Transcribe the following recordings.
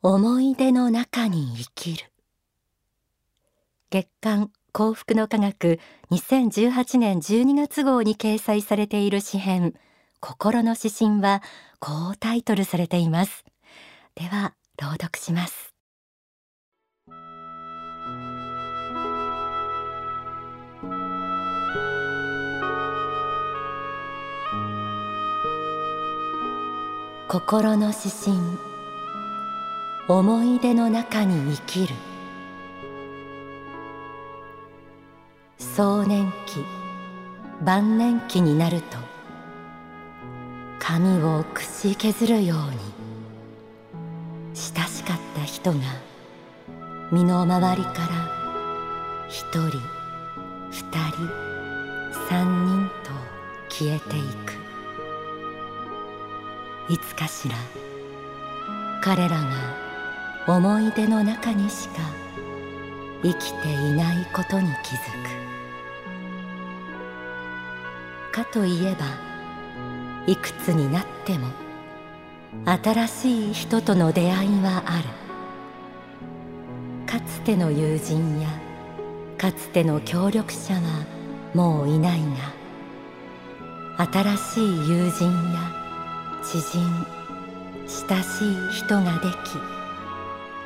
思い出の中に生きる。月刊幸福の科学2018年12月号に掲載されている詩編心の指針はこうタイトルされています。では朗読します。心の指針。思い出の中に生きる。壮年期晩年期になると髪をくし削るように親しかった人が身の回りから一人二人三人と消えていく。いつかしら彼らが思い出の中にしか生きていないことに気づく。かといえばいくつになっても新しい人との出会いはある。かつての友人やかつての協力者はもういないが新しい友人や知人親しい人ができ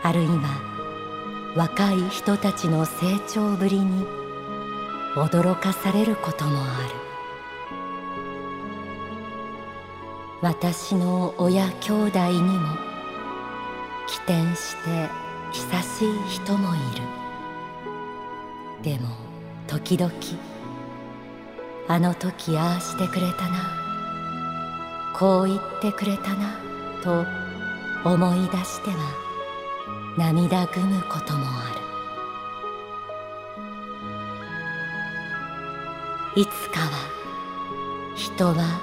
あるいは若い人たちの成長ぶりに驚かされることもある。私の親兄弟にも起点して久しい人もいる。でも時々あの時ああしてくれたな。こう言ってくれたなと思い出しては涙ぐむこともある。いつかは人は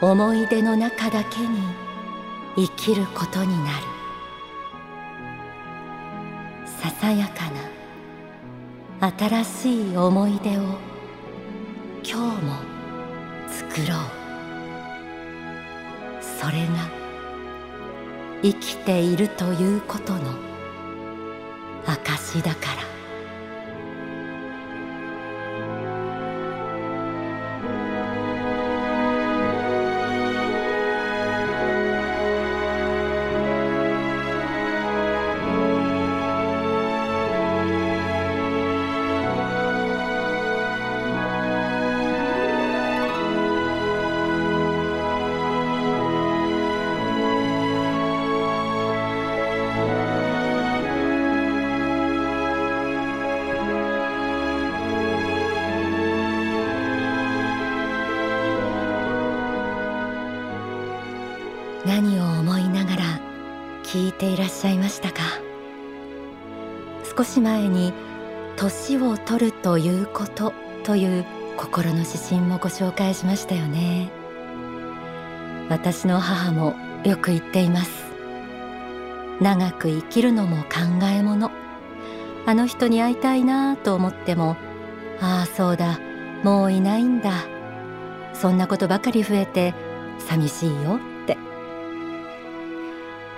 思い出の中だけに生きることになる。ささやかな新しい思い出を今日も作ろう。それが生きているということの証だから。しゃいましたか？少し前に年を取るということという心の指針もご紹介しましたよね。私の母もよく言っています。長く生きるのも考えもの。あの人に会いたいなと思ってもああそうだもういないんだ。そんなことばかり増えて寂しいよって。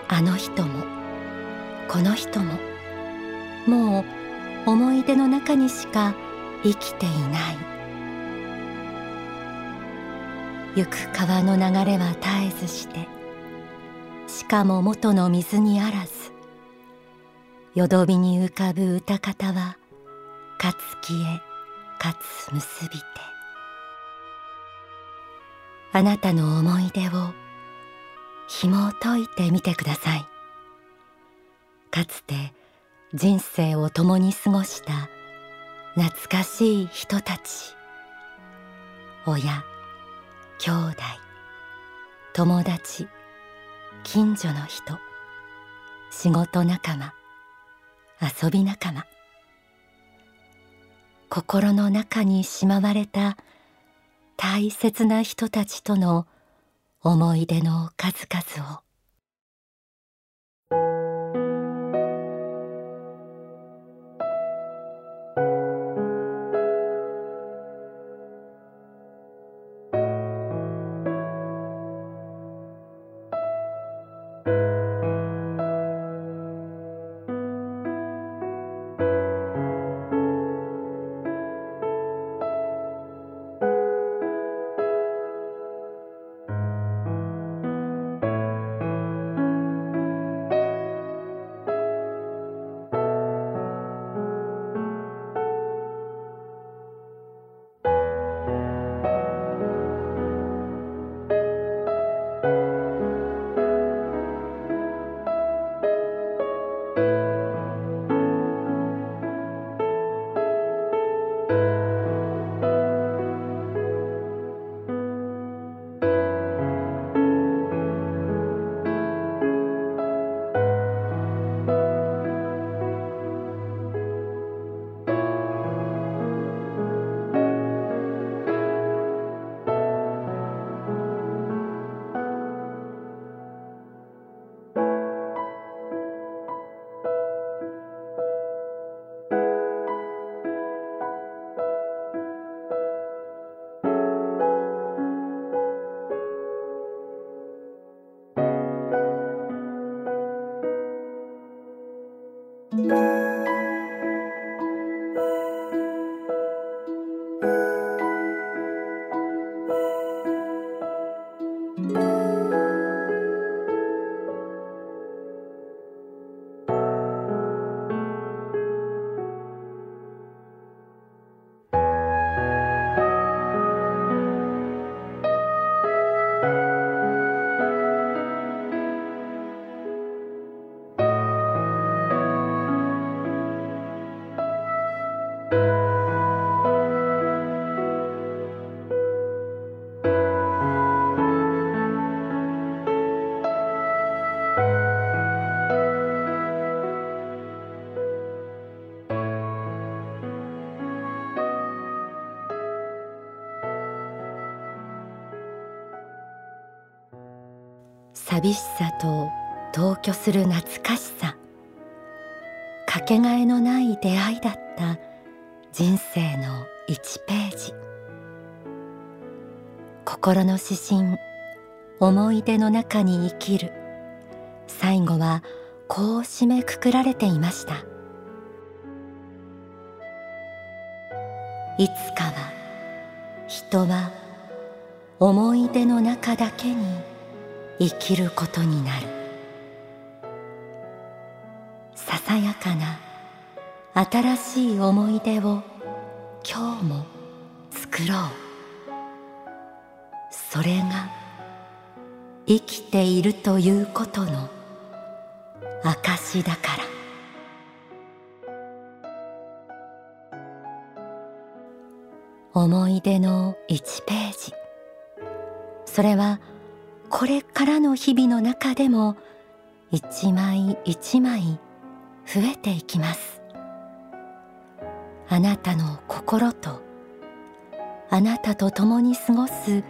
あの人もこの人も。もう思い出の中にしか生きていない。行く川の流れは絶えずしてしかも元の水にあらずよどびに浮かぶ歌方はかつ消えかつ結びて。あなたの思い出を紐解いてみてください。かつて人生を共に過ごした懐かしい人たち。親兄弟友達近所の人仕事仲間遊び仲間。心の中にしまわれた大切な人たちとの思い出の数々を寂しさと同居する懐かしさ。かけがえのない出会いだった人生の1ページ。心の指針思い出の中に生きる。最後はこう締めくくられていました。いつかは人は思い出の中だけに生きることになる。ささやかな新しい思い出を今日も作ろう。それが生きているということの証だから。思い出の1ページ。それは「これからの日々の中でも一枚一枚増えていきます。あなたの心とあなたと共に過ごす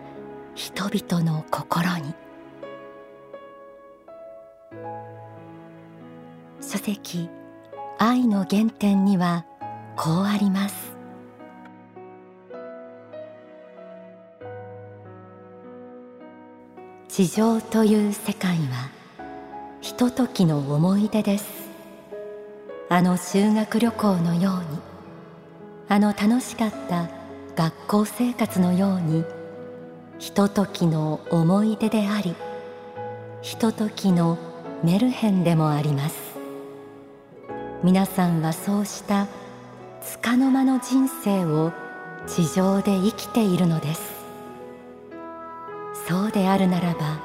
人々の心に。書籍愛の原点にはこうあります。地上という世界はひとときの思い出です。あの修学旅行のようにあの楽しかった学校生活のようにひとときの思い出でありひとときのメルヘンでもあります。皆さんはそうした束の間の人生を地上で生きているのです。そうであるならば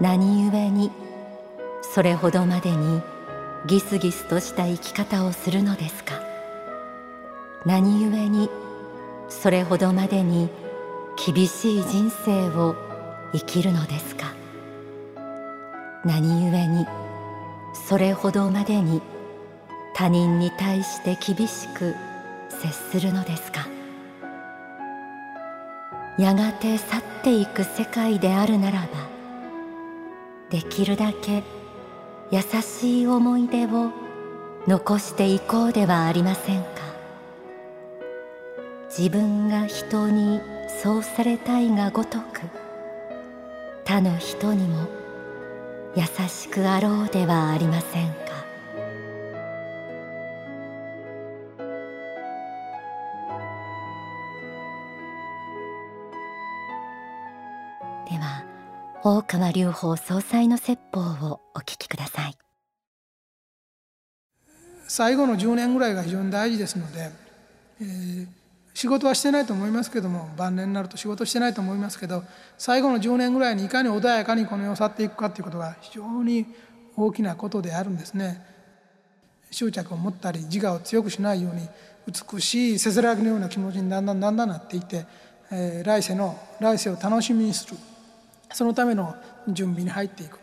何故にそれほどまでにギスギスとした生き方をするのですか？何故にそれほどまでに厳しい人生を生きるのですか？何故にそれほどまでに他人に対して厳しく接するのですか？やがて去っていく世界であるならばできるだけ優しい思い出を残していこうではありませんか。自分が人にそうされたいがごとく他の人にも優しくあろうではありませんか。大川隆法総裁の説法をお聞きください。最後の10年ぐらいが非常に大事ですので、えー、仕事はしてないと思いますけども晩年になると仕事してないと思いますけど最後の10年ぐらいにいかに穏やかにこの世を去っていくかということが非常に大きなことであるんですね。執着を持ったり自我を強くしないように美しいせせらぎのような気持ちにだんだんだんだんなっていて、えー、来世の来世を楽しみにする。そのための準備に入っていく。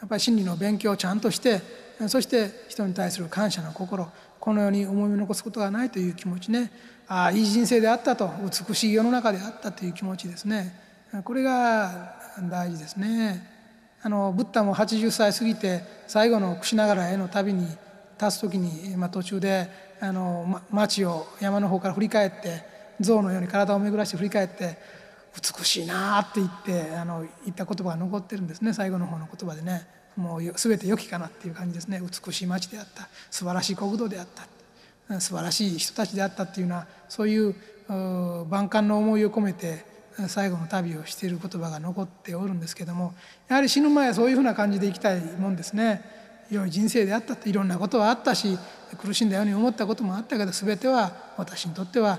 やっぱり真理の勉強をちゃんとしてそして人に対する感謝の心この世に重みを残すことがないという気持ちね。ああいい人生であったと美しい世の中であったという気持ちですね。これが大事ですね。あのブッダも80歳過ぎて最後の櫛ながらへの旅に立つ時に、まあ、途中であのま町を山の方から振り返って象のように体を巡らして振り返って美しいなって言ってあの言った言葉が残ってるんですね。最後の方の言葉でね。もう全て良きかなっていう感じですね。美しい街であった。素晴らしい国土であった。素晴らしい人たちであったっていうのはそういう万感の思いを込めて最後の旅をしている言葉が残っておるんですけどもやはり死ぬ前はそういうふうな感じで生きたいもんですね。良い人生であったっていろんなことはあったし苦しんだように思ったこともあったけど全ては私にとっては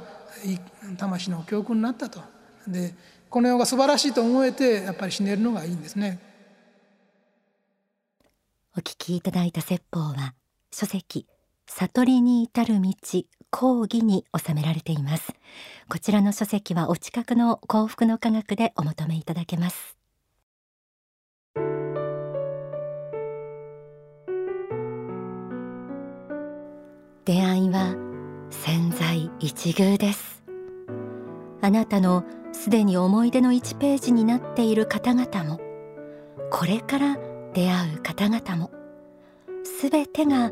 魂の教訓になったと。でこの世が素晴らしいと思えてやっぱり死ねるのがいいんですね。お聞きいただいた説法は書籍悟りに至る道講義に収められています。こちらの書籍はお近くの幸福の科学でお求めいただけます。出会いは潜在一遇です。あなたのすでに思い出の1ページになっている方々もこれから出会う方々もすべてが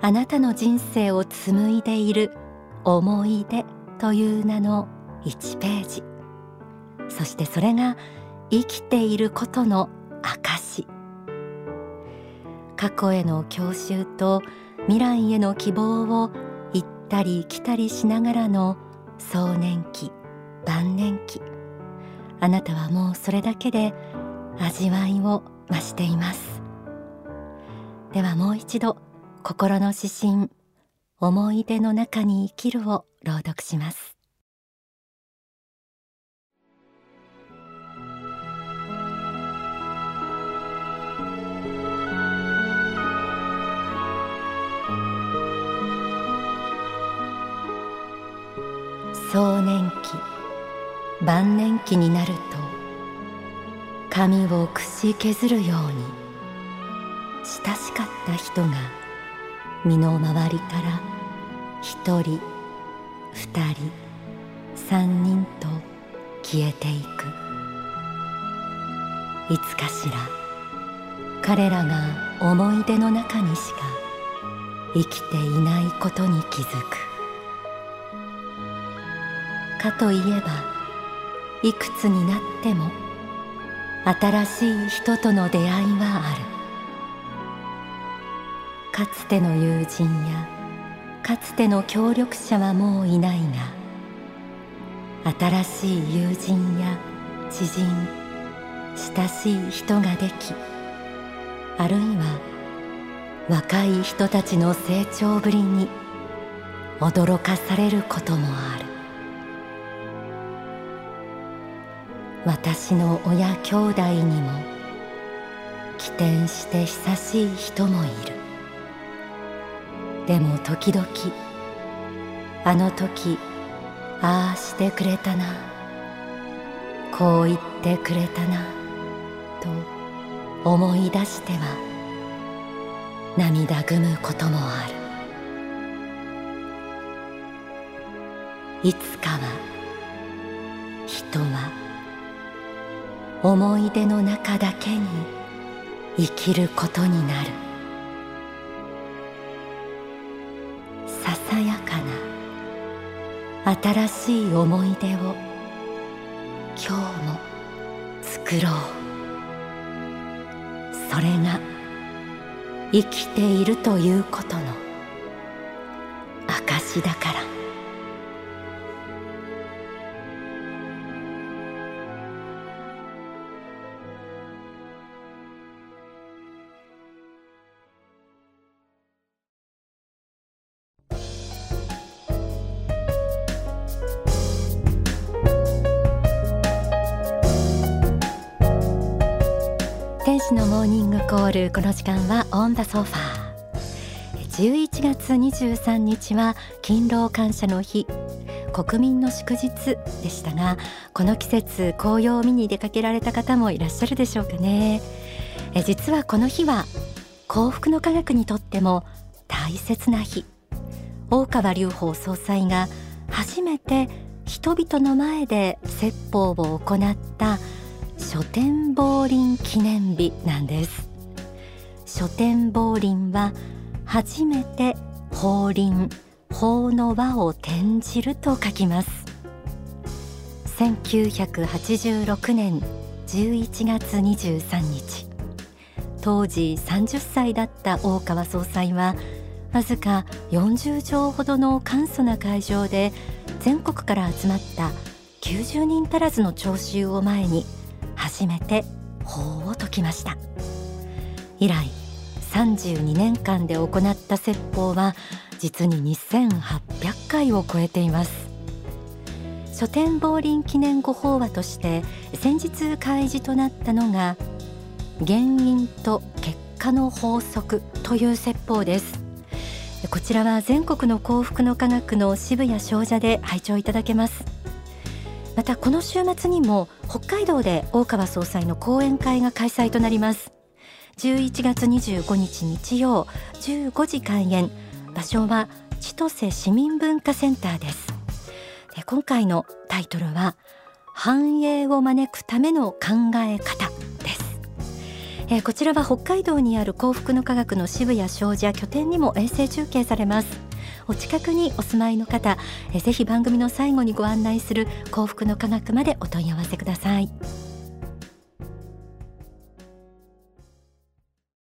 あなたの人生を紡いでいる思い出という名の1ページ。そしてそれが生きていることの証過去への郷愁と未来への希望を行ったり来たりしながらの壮年期。晩年期。あなたはもうそれだけで味わいを増しています。ではもう一度心の指針思い出の中に生きるを朗読します。壮年期。晩年期になると髪をくし削るように親しかった人が身の回りから一人二人三人と消えていく。いつかしら彼らが思い出の中にしか生きていないことに気づく。かといえばいくつになっても新しい人との出会いはある。かつての友人やかつての協力者はもういないが新しい友人や知人親しい人ができあるいは若い人たちの成長ぶりに驚かされることもある。私の親兄弟にも起点して久しい人もいる。でも時々あの時ああしてくれたな。こう言ってくれたなと思い出しては涙ぐむこともある。いつかは思い出の中だけに生きることになる。ささやかな新しい思い出を今日も作ろう。それが生きているということの証だから。天使のモーニングコール。この時間はオンダソファー。11月23日は勤労感謝の日。国民の祝日でしたがこの季節紅葉を見に出かけられた方もいらっしゃるでしょうかね。え実はこの日は幸福の科学にとっても大切な日。大川隆法総裁が初めて人々の前で説法を行った書店亡林記念日なんです。書店亡林は初めて法輪法の輪を転じると書きます。1986年11月23日。当時30歳だった大川総裁はわずか40畳ほどの簡素な会場で全国から集まった90人足らずの聴衆を前に初めて法を説きました。以来32年間で行った説法は実に2800回を超えています。書店亡林記念語法話として先日開示となったのが原因と結果の法則という説法です。こちらは全国の幸福の科学の渋谷商社で拝聴いただけます。たこの週末にも北海道で大川総裁の講演会が開催となります。11月25日日曜15時開演。場所は千歳市民文化センターです。で今回のタイトルは繁栄を招くための考え方です。えー、こちらは北海道にある幸福の科学の渋谷商事拠点にも衛星中継されます。お近くにお住まいの方、えー、ぜひ番組の最後にご案内する幸福の科学までお問い合わせください。